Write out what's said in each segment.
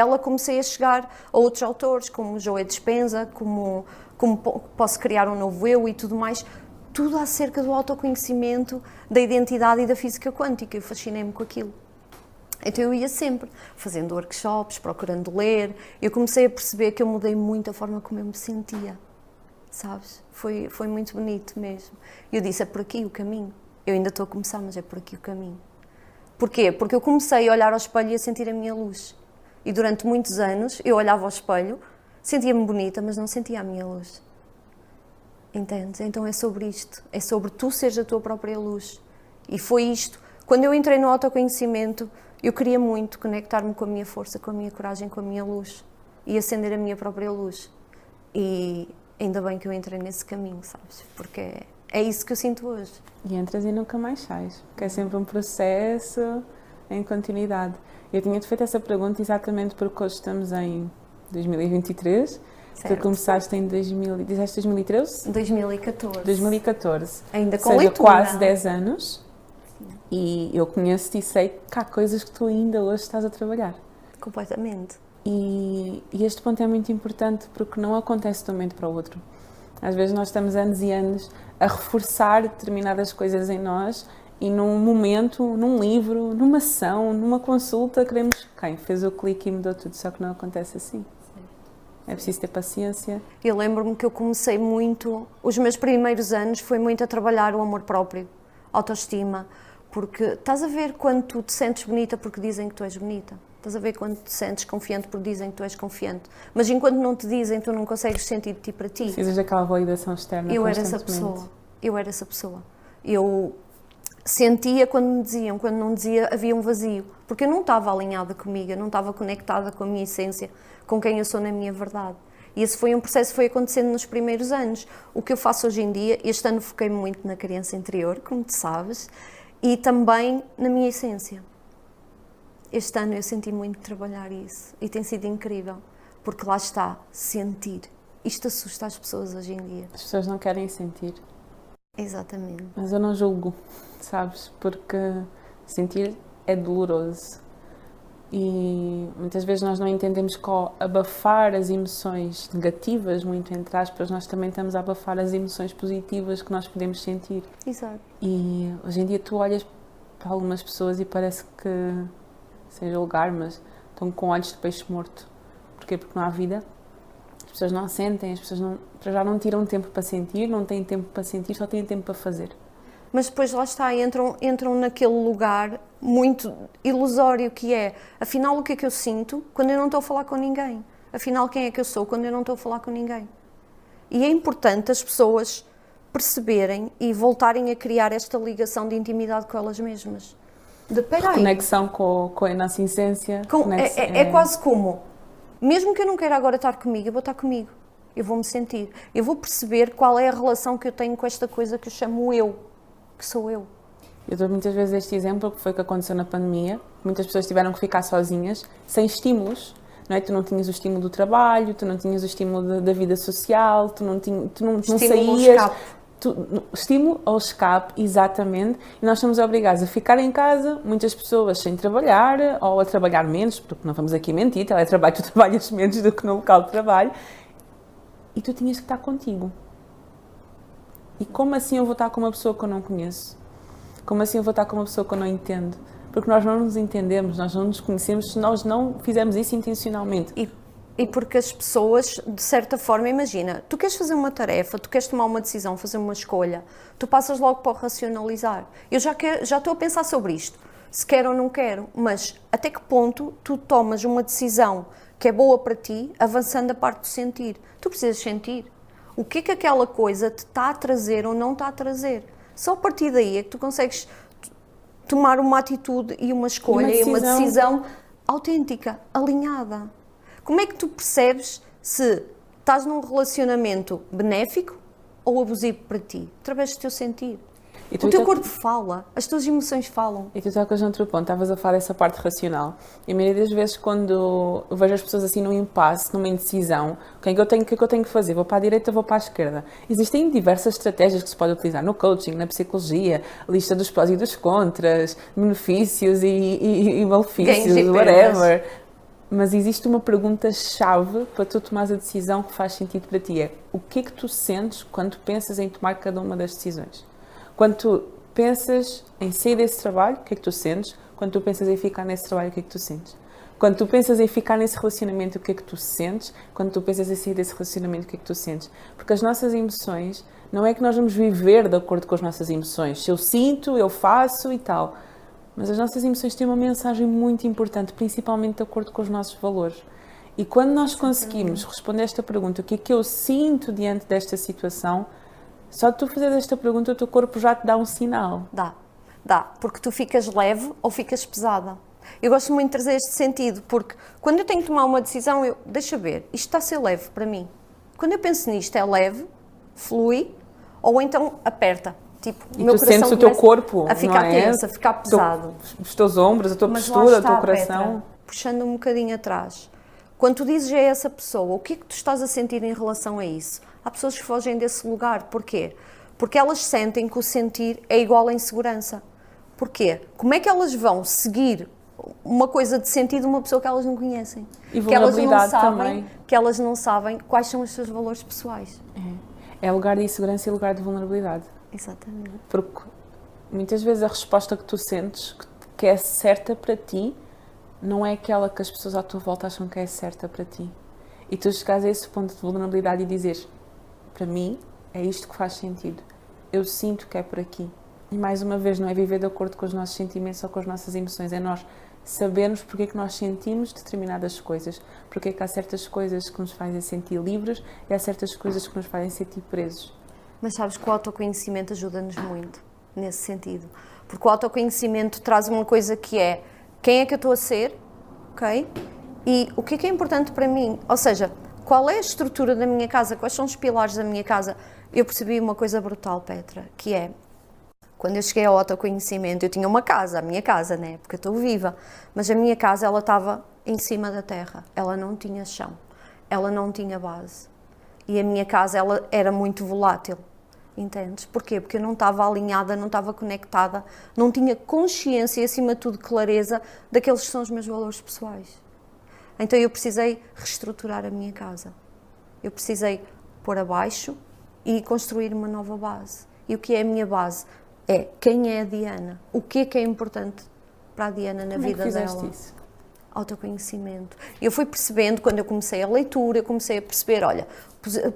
ela comecei a chegar a outros autores, como Joé Dispenza, como, como posso criar um novo eu e tudo mais, tudo acerca do autoconhecimento, da identidade e da física quântica. Eu fascinei-me com aquilo. Então eu ia sempre, fazendo workshops, procurando ler. Eu comecei a perceber que eu mudei muito a forma como eu me sentia, sabes? Foi, foi muito bonito mesmo. Eu disse, é por aqui o caminho. Eu ainda estou a começar, mas é por aqui o caminho. Porquê? Porque eu comecei a olhar ao espelho e a sentir a minha luz. E durante muitos anos eu olhava ao espelho, sentia-me bonita, mas não sentia a minha luz. Entendes? Então é sobre isto. É sobre tu seres a tua própria luz. E foi isto. Quando eu entrei no autoconhecimento, eu queria muito conectar-me com a minha força, com a minha coragem, com a minha luz e acender a minha própria luz. E ainda bem que eu entrei nesse caminho, sabes? Porque é, é isso que eu sinto hoje. E entras e nunca mais sais, porque é sempre um processo em continuidade. Eu tinha-te feito essa pergunta exatamente porque hoje estamos em 2023. Certo. Tu começaste em 2000, disseste 2013? 2014. 2014. Ainda com Ou seja, leitura. quase 10 anos. E eu conheço-te e sei que há coisas que tu ainda hoje estás a trabalhar. Completamente. E, e, este ponto é muito importante porque não acontece de um momento para o outro. Às vezes nós estamos anos e anos a reforçar determinadas coisas em nós e num momento, num livro, numa ação, numa consulta, queremos quem fez o clique e mudou tudo, só que não acontece assim. É preciso ter paciência. Eu lembro-me que eu comecei muito, os meus primeiros anos foi muito a trabalhar o amor próprio, autoestima, porque estás a ver quando tu te sentes bonita porque dizem que tu és bonita. Estás a ver quando te sentes confiante porque dizem que tu és confiante. Mas enquanto não te dizem, tu não consegues sentir de ti para ti. Precisas daquela validação externa. Eu era essa pessoa. Eu era essa pessoa. Eu sentia quando me diziam, quando não dizia, havia um vazio. Porque eu não estava alinhada comigo, eu não estava conectada com a minha essência, com quem eu sou na minha verdade. E esse foi um processo que foi acontecendo nos primeiros anos. O que eu faço hoje em dia, este ano foquei-me muito na criança interior, como tu sabes, e também na minha essência. Este ano eu senti muito trabalhar isso e tem sido incrível, porque lá está, sentir. Isto assusta as pessoas hoje em dia. As pessoas não querem sentir. Exatamente. Mas eu não julgo, sabes? Porque sentir é doloroso. E muitas vezes nós não entendemos que ao abafar as emoções negativas, muito entre aspas, nós também estamos a abafar as emoções positivas que nós podemos sentir. Exato. E hoje em dia tu olhas para algumas pessoas e parece que, sem julgar, mas estão com olhos de peixe morto. Porquê? Porque não há vida. As pessoas não sentem, as pessoas não, já não tiram tempo para sentir, não têm tempo para sentir, só têm tempo para fazer mas depois lá está, entram, entram naquele lugar muito ilusório que é, afinal, o que é que eu sinto quando eu não estou a falar com ninguém? Afinal, quem é que eu sou quando eu não estou a falar com ninguém? E é importante as pessoas perceberem e voltarem a criar esta ligação de intimidade com elas mesmas. De, Conexão com, com a nossa essência. Com, é, é, é quase como, mesmo que eu não queira agora estar comigo, eu vou estar comigo. Eu vou me sentir. Eu vou perceber qual é a relação que eu tenho com esta coisa que eu chamo eu que sou eu. Eu dou muitas vezes este exemplo que foi o que aconteceu na pandemia. Muitas pessoas tiveram que ficar sozinhas, sem estímulos. Não é? Tu não tinhas o estímulo do trabalho, tu não tinhas o estímulo da, da vida social, tu não, tinha, tu não, não saías. Tu, estímulo ao escape, exatamente. E nós somos obrigados a ficar em casa, muitas pessoas sem trabalhar ou a trabalhar menos, porque não vamos aqui mentir, teletrabalho, tu trabalhas menos do que no local de trabalho. E tu tinhas que estar contigo. E como assim eu vou estar com uma pessoa que eu não conheço? Como assim eu vou estar com uma pessoa que eu não entendo? Porque nós não nos entendemos, nós não nos conhecemos se nós não fizermos isso intencionalmente. E, e porque as pessoas, de certa forma, imagina, tu queres fazer uma tarefa, tu queres tomar uma decisão, fazer uma escolha, tu passas logo para o racionalizar. Eu já, quero, já estou a pensar sobre isto, se quero ou não quero, mas até que ponto tu tomas uma decisão que é boa para ti, avançando a parte do sentir? Tu precisas sentir o que é que aquela coisa te está a trazer ou não está a trazer. Só a partir daí é que tu consegues tomar uma atitude e uma escolha e uma, e uma decisão autêntica, alinhada. Como é que tu percebes se estás num relacionamento benéfico ou abusivo para ti? Através do teu sentido o teu corpo fala, as tuas emoções falam. E tu tocas outro ponto, estavas a falar dessa parte racional. E a maioria das vezes, quando eu vejo as pessoas assim num impasse, numa indecisão, o que é que eu tenho, que, é que eu tenho que fazer? Vou para a direita, vou para a esquerda. Existem diversas estratégias que se pode utilizar no coaching, na psicologia, lista dos prós e dos contras, benefícios e, e, e malefícios, whatever. mas existe uma pergunta-chave para tu tomares a decisão que faz sentido para ti. É o que é que tu sentes quando pensas em tomar cada uma das decisões? Quando tu pensas em sair desse trabalho, o que é que tu sentes? Quando tu pensas em ficar nesse trabalho, o que é que tu sentes? Quando tu pensas em ficar nesse relacionamento, o que é que tu sentes? Quando tu pensas em sair desse relacionamento, o que é que tu sentes? Porque as nossas emoções, não é que nós vamos viver de acordo com as nossas emoções. Se eu sinto, eu faço e tal. Mas as nossas emoções têm uma mensagem muito importante, principalmente de acordo com os nossos valores. E quando nós conseguimos responder esta pergunta, o que é que eu sinto diante desta situação, só tu fazer esta pergunta, o teu corpo já te dá um sinal. Dá, dá, porque tu ficas leve ou ficas pesada. Eu gosto muito de trazer este sentido, porque quando eu tenho que tomar uma decisão, eu, deixa ver, isto está a ser leve para mim. Quando eu penso nisto, é leve, flui, ou então aperta. Tipo, e tu sentes o teu corpo a ficar é? tenso, a ficar pesado. Os teus ombros, a tua Mas postura, o teu coração. Petra, puxando um bocadinho atrás. Quando tu dizes a essa pessoa, o que é que tu estás a sentir em relação a isso? Há pessoas que fogem desse lugar. Porquê? Porque elas sentem que o sentir é igual à insegurança. Porquê? Como é que elas vão seguir uma coisa de sentido de uma pessoa que elas não conhecem? E que elas não sabem, também. Que elas não sabem quais são os seus valores pessoais. É, é lugar de insegurança e lugar de vulnerabilidade. Exatamente. Porque muitas vezes a resposta que tu sentes, que é certa para ti, não é aquela que as pessoas à tua volta acham que é certa para ti. E tu chegas a esse ponto de vulnerabilidade e dizes: Para mim, é isto que faz sentido. Eu sinto que é por aqui. E mais uma vez, não é viver de acordo com os nossos sentimentos ou com as nossas emoções, é nós sabermos porque é que nós sentimos determinadas coisas, porque é que há certas coisas que nos fazem sentir livres e há certas coisas que nos fazem sentir presos. Mas sabes que o autoconhecimento ajuda-nos muito nesse sentido. Porque o autoconhecimento traz uma coisa que é quem é que eu estou a ser, ok? E o que é que é importante para mim? Ou seja, qual é a estrutura da minha casa? Quais são os pilares da minha casa? Eu percebi uma coisa brutal, Petra, que é quando eu cheguei ao autoconhecimento, eu tinha uma casa, a minha casa, né? Porque eu estou viva, mas a minha casa ela estava em cima da terra, ela não tinha chão, ela não tinha base. E a minha casa ela era muito volátil. Entendes? Porquê? Porque eu não estava alinhada, não estava conectada, não tinha consciência e, acima de tudo, clareza daqueles que são os meus valores pessoais. Então eu precisei reestruturar a minha casa. Eu precisei pôr abaixo e construir uma nova base. E o que é a minha base? É quem é a Diana. O que é que é importante para a Diana na Como vida é que dela? Isso? Autoconhecimento. Eu fui percebendo, quando eu comecei a leitura, eu comecei a perceber, olha,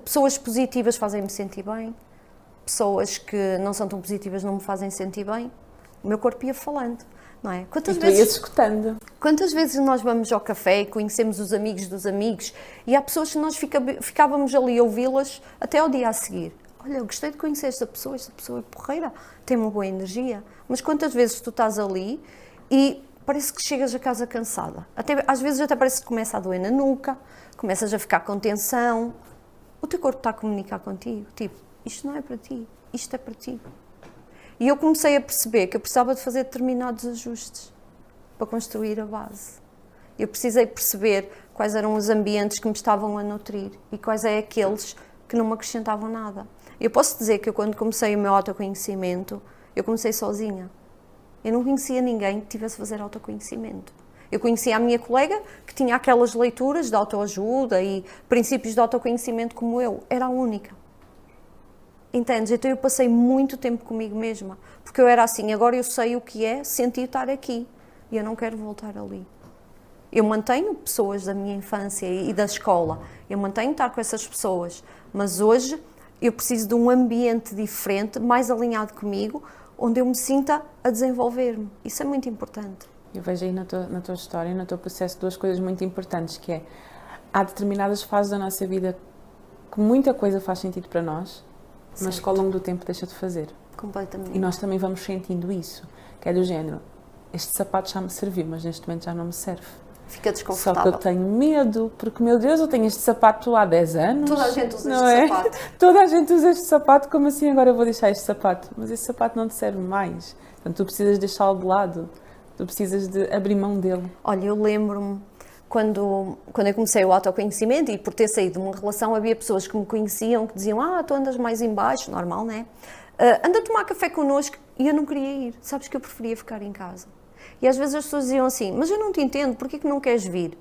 pessoas positivas fazem-me sentir bem, pessoas que não são tão positivas não me fazem sentir bem, o meu corpo ia falando. Não é? Quantas e tu vezes, escutando. Quantas vezes nós vamos ao café e conhecemos os amigos dos amigos e há pessoas que nós fica, ficávamos ali a ouvi-las até ao dia a seguir. Olha, eu gostei de conhecer esta pessoa, esta pessoa é porreira, tem uma boa energia. Mas quantas vezes tu estás ali e parece que chegas a casa cansada? Até, às vezes até parece que começa a doer na nuca, começas a ficar com tensão. O teu corpo está a comunicar contigo, tipo, isto não é para ti, isto é para ti. E eu comecei a perceber que eu precisava de fazer determinados ajustes para construir a base. Eu precisei perceber quais eram os ambientes que me estavam a nutrir e quais é aqueles que não me acrescentavam nada. Eu posso dizer que eu, quando comecei o meu autoconhecimento, eu comecei sozinha. Eu não conhecia ninguém que tivesse a fazer autoconhecimento. Eu conhecia a minha colega que tinha aquelas leituras de autoajuda e princípios de autoconhecimento como eu. Era a única. Entendes? Então eu passei muito tempo comigo mesma, porque eu era assim, agora eu sei o que é sentir estar aqui e eu não quero voltar ali. Eu mantenho pessoas da minha infância e da escola, eu mantenho estar com essas pessoas, mas hoje eu preciso de um ambiente diferente, mais alinhado comigo, onde eu me sinta a desenvolver-me. Isso é muito importante. Eu vejo aí na tua, na tua história, no teu processo, duas coisas muito importantes, que é, há determinadas fases da nossa vida que muita coisa faz sentido para nós, certo. mas que ao longo do tempo deixa de fazer. Completamente. E nós também vamos sentindo isso, que é do género, este sapato já me serviu, mas neste momento já não me serve. Fica desconfortável. Só que eu tenho medo, porque, meu Deus, eu tenho este sapato há 10 anos. Toda a gente usa este é? sapato. Toda a gente usa este sapato, como assim agora eu vou deixar este sapato? Mas esse sapato não te serve mais. Portanto, tu precisas deixá-lo de lado. Tu precisas de abrir mão dele. Olha, eu lembro-me quando, quando eu comecei o autoconhecimento e por ter saído de uma relação, havia pessoas que me conheciam que diziam: Ah, tu andas mais embaixo, normal, né? Uh, anda a tomar café connosco e eu não queria ir. Sabes que eu preferia ficar em casa. E às vezes as pessoas diziam assim: Mas eu não te entendo, porquê que não queres vir?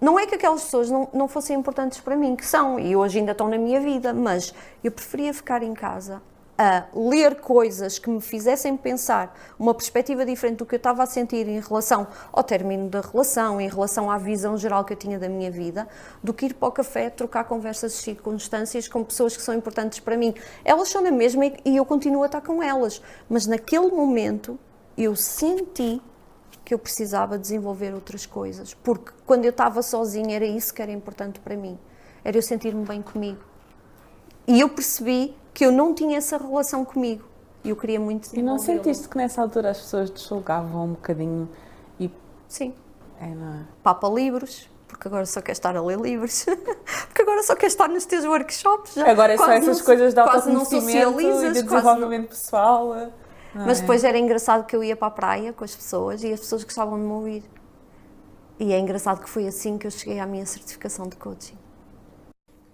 não é que aquelas pessoas não, não fossem importantes para mim, que são, e hoje ainda estão na minha vida, mas eu preferia ficar em casa a ler coisas que me fizessem pensar uma perspectiva diferente do que eu estava a sentir em relação ao término da relação, em relação à visão geral que eu tinha da minha vida, do que ir para o café trocar conversas de circunstâncias com pessoas que são importantes para mim. Elas são na mesma e eu continuo a estar com elas, mas naquele momento eu senti que eu precisava desenvolver outras coisas, porque quando eu estava sozinha era isso que era importante para mim, era eu sentir-me bem comigo. E eu percebi que eu não tinha essa relação comigo. E eu queria muito E não sentiste que nessa altura as pessoas te julgavam um bocadinho e. Sim. É, não é? Papa livros, porque agora só quer estar a ler livros, porque agora só quer estar nos teus workshops. Já. Agora é só essas não, coisas de não autoconhecimento e de desenvolvimento pessoal. não Mas é? depois era engraçado que eu ia para a praia com as pessoas e as pessoas gostavam de me ouvir. E é engraçado que foi assim que eu cheguei à minha certificação de coaching.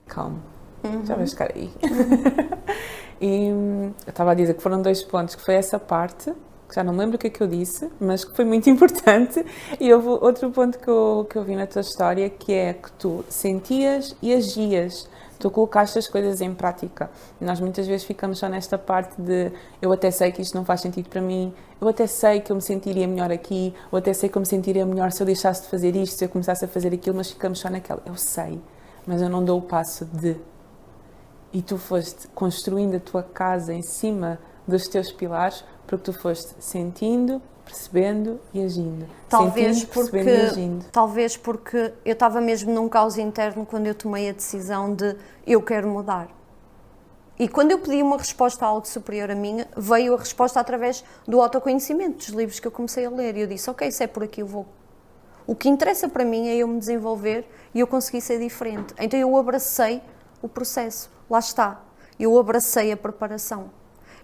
Calma. Uhum. Já vais ficar aí. e hum, eu estava a dizer que foram dois pontos, que foi essa parte, que já não me lembro o que é que eu disse, mas que foi muito importante. E houve outro ponto que eu, que eu vi na tua história, que é que tu sentias e agias. Tu colocaste as coisas em prática. Nós muitas vezes ficamos só nesta parte de eu até sei que isto não faz sentido para mim, eu até sei que eu me sentiria melhor aqui, eu até sei que eu me sentiria melhor se eu deixasse de fazer isto, se eu começasse a fazer aquilo, mas ficamos só naquela. Eu sei, mas eu não dou o passo de e tu foste construindo a tua casa em cima dos teus pilares porque tu foste sentindo, percebendo e agindo. Talvez sentindo, porque, percebendo e agindo. talvez porque eu estava mesmo num caos interno quando eu tomei a decisão de eu quero mudar. E quando eu pedi uma resposta a algo superior a mim, veio a resposta através do autoconhecimento, dos livros que eu comecei a ler. E eu disse, ok, se é por aqui eu vou. O que interessa para mim é eu me desenvolver e eu conseguir ser diferente. Então eu abracei o processo. Lá está. Eu abracei a preparação.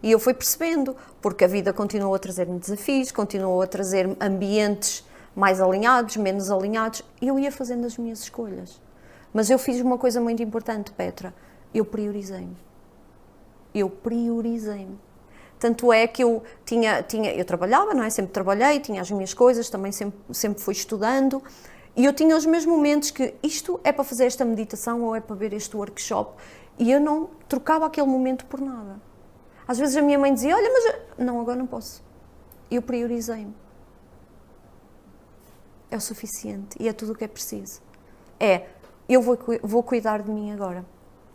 E eu fui percebendo, porque a vida continuou a trazer-me desafios, continuou a trazer-me ambientes mais alinhados, menos alinhados, e eu ia fazendo as minhas escolhas. Mas eu fiz uma coisa muito importante, Petra. Eu priorizei-me. Eu priorizei-me. Tanto é que eu tinha, tinha, eu trabalhava, não é? Sempre trabalhei, tinha as minhas coisas, também sempre, sempre fui estudando. E eu tinha os meus momentos que isto é para fazer esta meditação ou é para ver este workshop. E eu não trocava aquele momento por nada. Às vezes a minha mãe dizia: Olha, mas. eu-" Não, agora não posso. Eu priorizei-me. É o suficiente e é tudo o que é preciso. É, eu vou, vou cuidar de mim agora.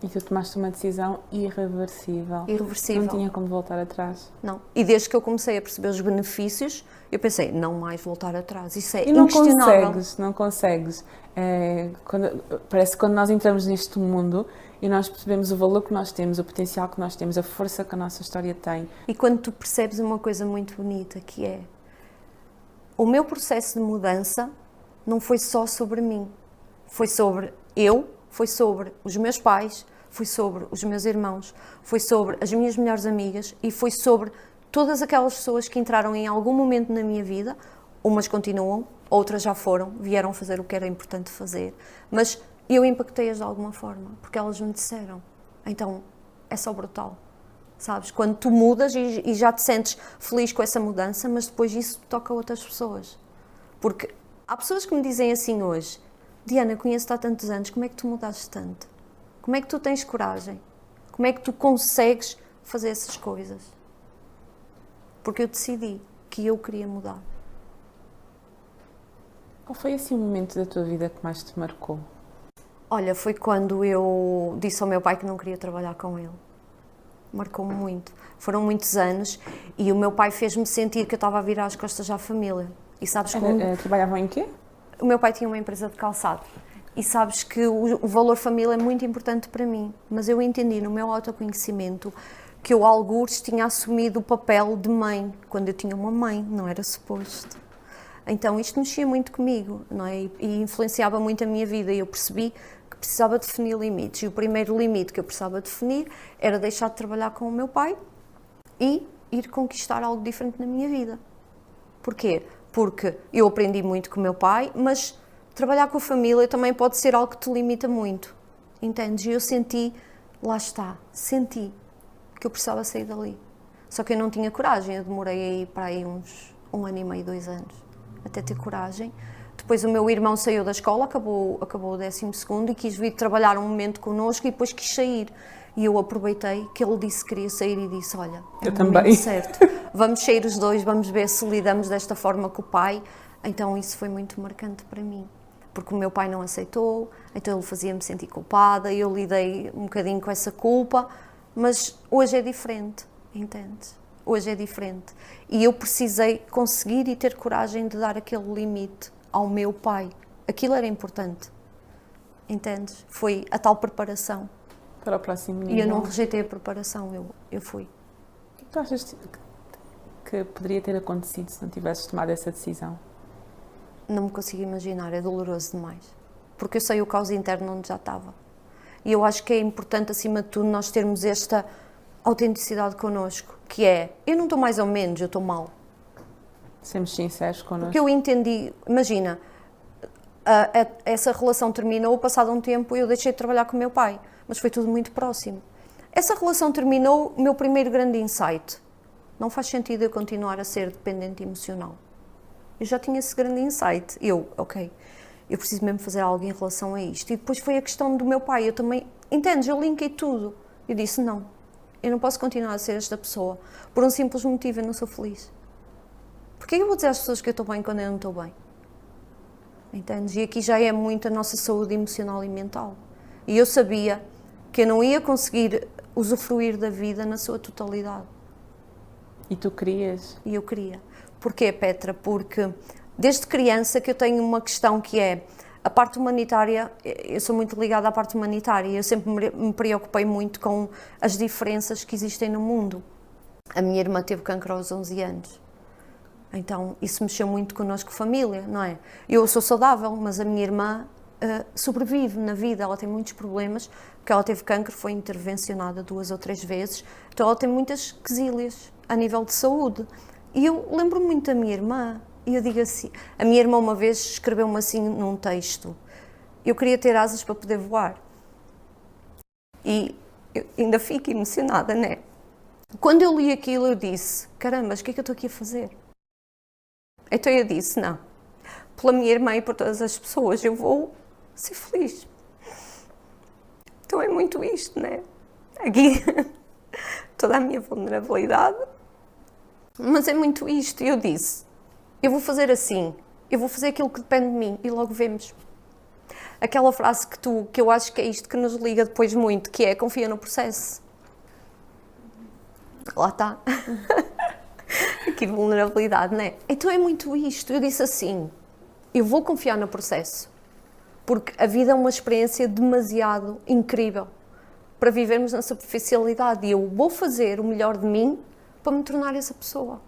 E tu tomaste uma decisão irreversível. Irreversível. Não tinha como voltar atrás. Não. E desde que eu comecei a perceber os benefícios, eu pensei: não mais voltar atrás. Isso é E não consegues, não consegues. É, quando- parece que quando nós entramos neste mundo e nós percebemos o valor que nós temos, o potencial que nós temos, a força que a nossa história tem, E quando tu percebes uma coisa muito bonita que é o meu processo de mudança não foi só sobre mim, foi sobre eu, foi sobre os meus pais, foi sobre os meus irmãos, foi sobre as minhas melhores amigas e foi sobre todas aquelas pessoas que entraram em algum momento na minha vida, umas continuam, outras já foram, vieram fazer o que era importante fazer, mas eu impactei-as de alguma forma, porque elas me disseram. Então, é só brutal sabes? Quando tu mudas e, e já te sentes feliz com essa mudança, mas depois isso toca a outras pessoas. Porque há pessoas que me dizem assim hoje: Diana, conheço-te há tantos anos, como é que tu mudaste tanto? Como é que tu tens coragem? Como é que tu consegues fazer essas coisas? Porque eu decidi que eu queria mudar. qual foi assim o momento da tua vida que mais te marcou? Olha, foi quando eu disse ao meu pai que não queria trabalhar com ele. Marcou-me muito. Foram muitos anos e o meu pai fez-me sentir que eu estava a virar as costas à família. E sabes Era, como? eh, trabalhavam em quê? O meu pai tinha uma empresa de calçado. E sabes que o, o valor família é muito importante para mim. Mas eu entendi no meu autoconhecimento que eu, algures, tinha assumido o papel de mãe, quando eu tinha uma mãe, não era suposto. Então isto mexia muito comigo, não é? E, e influenciava muito a minha vida. E eu percebi que precisava definir limites. E o primeiro limite que eu precisava definir era deixar de trabalhar com o meu pai e ir conquistar algo diferente na minha vida. Porquê? Porque eu aprendi muito com o meu pai, mas trabalhar com a família também pode ser algo que te limita muito. Entendes? E eu senti, lá está, senti que eu precisava sair dali. Só que eu não tinha coragem, eu demorei aí para aí uns um ano e meio, dois anos, até ter coragem. Depois o meu irmão saiu da escola, acabou, acabou o 12 e quis vir trabalhar um momento connosco e depois quis sair. E eu aproveitei que ele disse que queria sair e disse: Olha, é eu o também. certo, vamos sair os dois, vamos ver se lidamos desta forma com o pai. Então isso foi muito marcante para mim, porque o meu pai não aceitou, então ele fazia-me sentir culpada, eu lidei um bocadinho com essa culpa, mas hoje é diferente, entende? Hoje é diferente. E eu precisei conseguir e ter coragem de dar aquele limite ao meu pai. Aquilo era importante. Entendes? Foi a tal preparação. Para o próximo nível. E eu não rejeitei a preparação, eu, eu fui. O que tu achas que poderia ter acontecido se não tivesses tomado essa decisão? Não me consigo imaginar, é doloroso demais. Porque eu sei o caos interno onde já estava. E eu acho que é importante, acima de tudo, nós termos esta autenticidade connosco, que é, eu não estou mais ou menos, eu estou mal. Sermos sinceros connosco. Porque eu entendi, imagina, a, a, essa relação terminou, passado um tempo eu deixei de trabalhar com o meu pai mas foi tudo muito próximo. Essa relação terminou, o meu primeiro grande insight. Não faz sentido eu continuar a ser dependente emocional. Eu já tinha esse grande insight. Eu, ok, eu preciso mesmo fazer algo em relação a isto. E depois foi a questão do meu pai. Eu também, entendes, eu linkei tudo. Eu disse, não, eu não posso continuar a ser esta pessoa. Por um simples motivo, eu não sou feliz. Porquê eu vou dizer às pessoas que eu estou bem quando eu não estou bem? Entendes? E aqui já é muito a nossa saúde emocional e mental. E eu sabia que eu não ia conseguir usufruir da vida na sua totalidade. E tu querias? E eu queria. Porquê, Petra? Porque desde criança que eu tenho uma questão que é a parte humanitária, eu sou muito ligada à parte humanitária, eu sempre me preocupei muito com as diferenças que existem no mundo. A minha irmã teve câncer aos 11 anos. Então, isso mexeu muito connosco, família, não é? Eu sou saudável, mas a minha irmã uh, sobrevive na vida, ela tem muitos problemas, porque ela teve câncer, foi intervencionada duas ou três vezes, então ela tem muitas quesílias a nível de saúde. E eu lembro muito da minha irmã, e eu digo assim, a minha irmã uma vez escreveu-me assim num texto, eu queria ter asas para poder voar. E ainda fico emocionada, né? Quando eu li aquilo, eu disse: caramba, o que é que eu estou aqui a fazer? Então eu disse: não, pela minha irmã e por todas as pessoas, eu vou ser feliz. Então é muito isto, né? Aqui, toda a minha vulnerabilidade. Mas é muito isto. E eu disse: eu vou fazer assim, eu vou fazer aquilo que depende de mim e logo vemos. Aquela frase que tu, que eu acho que é isto que nos liga depois muito, que é confia no processo. Lá está. que vulnerabilidade, né? Então é muito isto. Eu disse assim: eu vou confiar no processo porque a vida é uma experiência demasiado incrível para vivermos na superficialidade e eu vou fazer o melhor de mim para me tornar essa pessoa.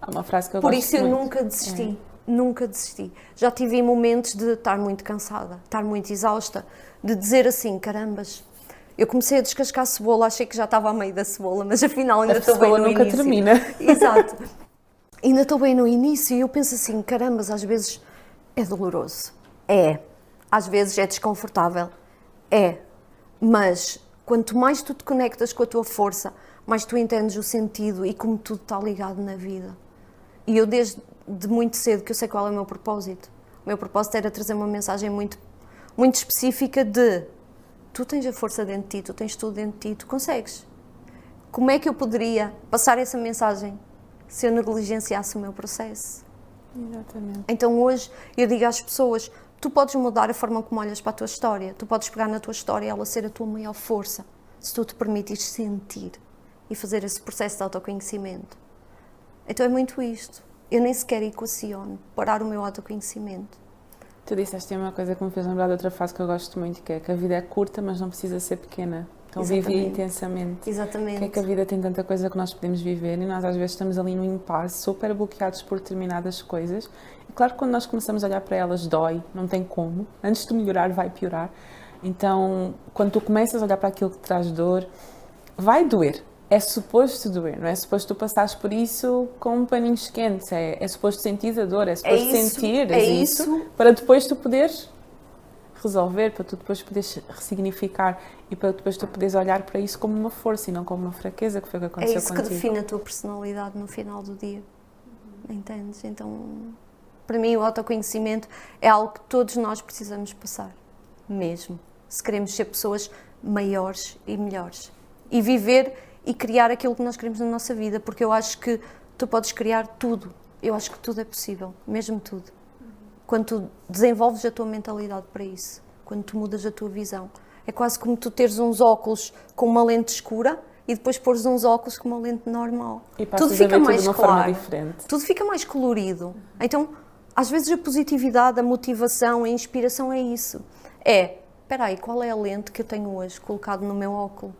Há uma frase que eu Por gosto isso eu muito. nunca desisti, é. nunca desisti. Já tive momentos de estar muito cansada, estar muito exausta, de dizer assim, carambas, eu comecei a descascar a cebola, achei que já estava a meio da cebola, mas afinal ainda estou bem no nunca início. termina. Exato. ainda estou bem no início e eu penso assim, carambas, às vezes é doloroso. É às vezes é desconfortável. É. Mas quanto mais tu te conectas com a tua força, mais tu entendes o sentido e como tudo está ligado na vida. E eu desde de muito cedo que eu sei qual é o meu propósito. O meu propósito era trazer uma mensagem muito muito específica de tu tens a força dentro de ti, tu tens tudo dentro de ti, tu consegues. Como é que eu poderia passar essa mensagem se eu negligenciasse o meu processo? Exatamente. Então hoje eu digo às pessoas: tu podes mudar a forma como olhas para a tua história, tu podes pegar na tua história e ela ser a tua maior força, se tu te permitires sentir e fazer esse processo de autoconhecimento. Então é muito isto. Eu nem sequer equaciono parar o meu autoconhecimento. Tu disseste uma coisa que me fez lembrar de outra frase que eu gosto muito, que é que a vida é curta, mas não precisa ser pequena. Então vive intensamente. Exatamente. Que é que a vida tem tanta coisa que nós podemos viver e nós às vezes estamos ali no impasse, super bloqueados por determinadas coisas e claro que quando nós começamos a olhar para elas, dói, não tem como. Antes de melhorar, vai piorar. Então, quando tu começas a olhar para aquilo que traz dor, vai doer. É suposto doer, não é suposto tu passares por isso com paninhos quentes. É, é suposto sentir a dor, é suposto é isso, sentir é isso, isso para depois tu poderes resolver, para tu depois poderes ressignificar e para depois tu poderes olhar para isso como uma força e não como uma fraqueza, que foi o que aconteceu É isso contigo. que define a tua personalidade no final do dia. Entendes? Então para mim o autoconhecimento é algo que todos nós precisamos passar, mesmo, se queremos ser pessoas maiores e melhores. E viver e criar aquilo que nós queremos na nossa vida, porque eu acho que tu podes criar tudo. Eu acho que tudo é possível, mesmo tudo. Quando tu desenvolves a tua mentalidade para isso, quando tu mudas a tua visão. É quase como tu teres uns óculos com uma lente escura e depois pôres uns óculos com uma lente normal. E tudo fica mais tudo claro. Tudo fica mais colorido. Então, às vezes a positividade, a motivação, a inspiração é isso. É, espera aí, qual é a lente que eu tenho hoje colocado no meu óculo?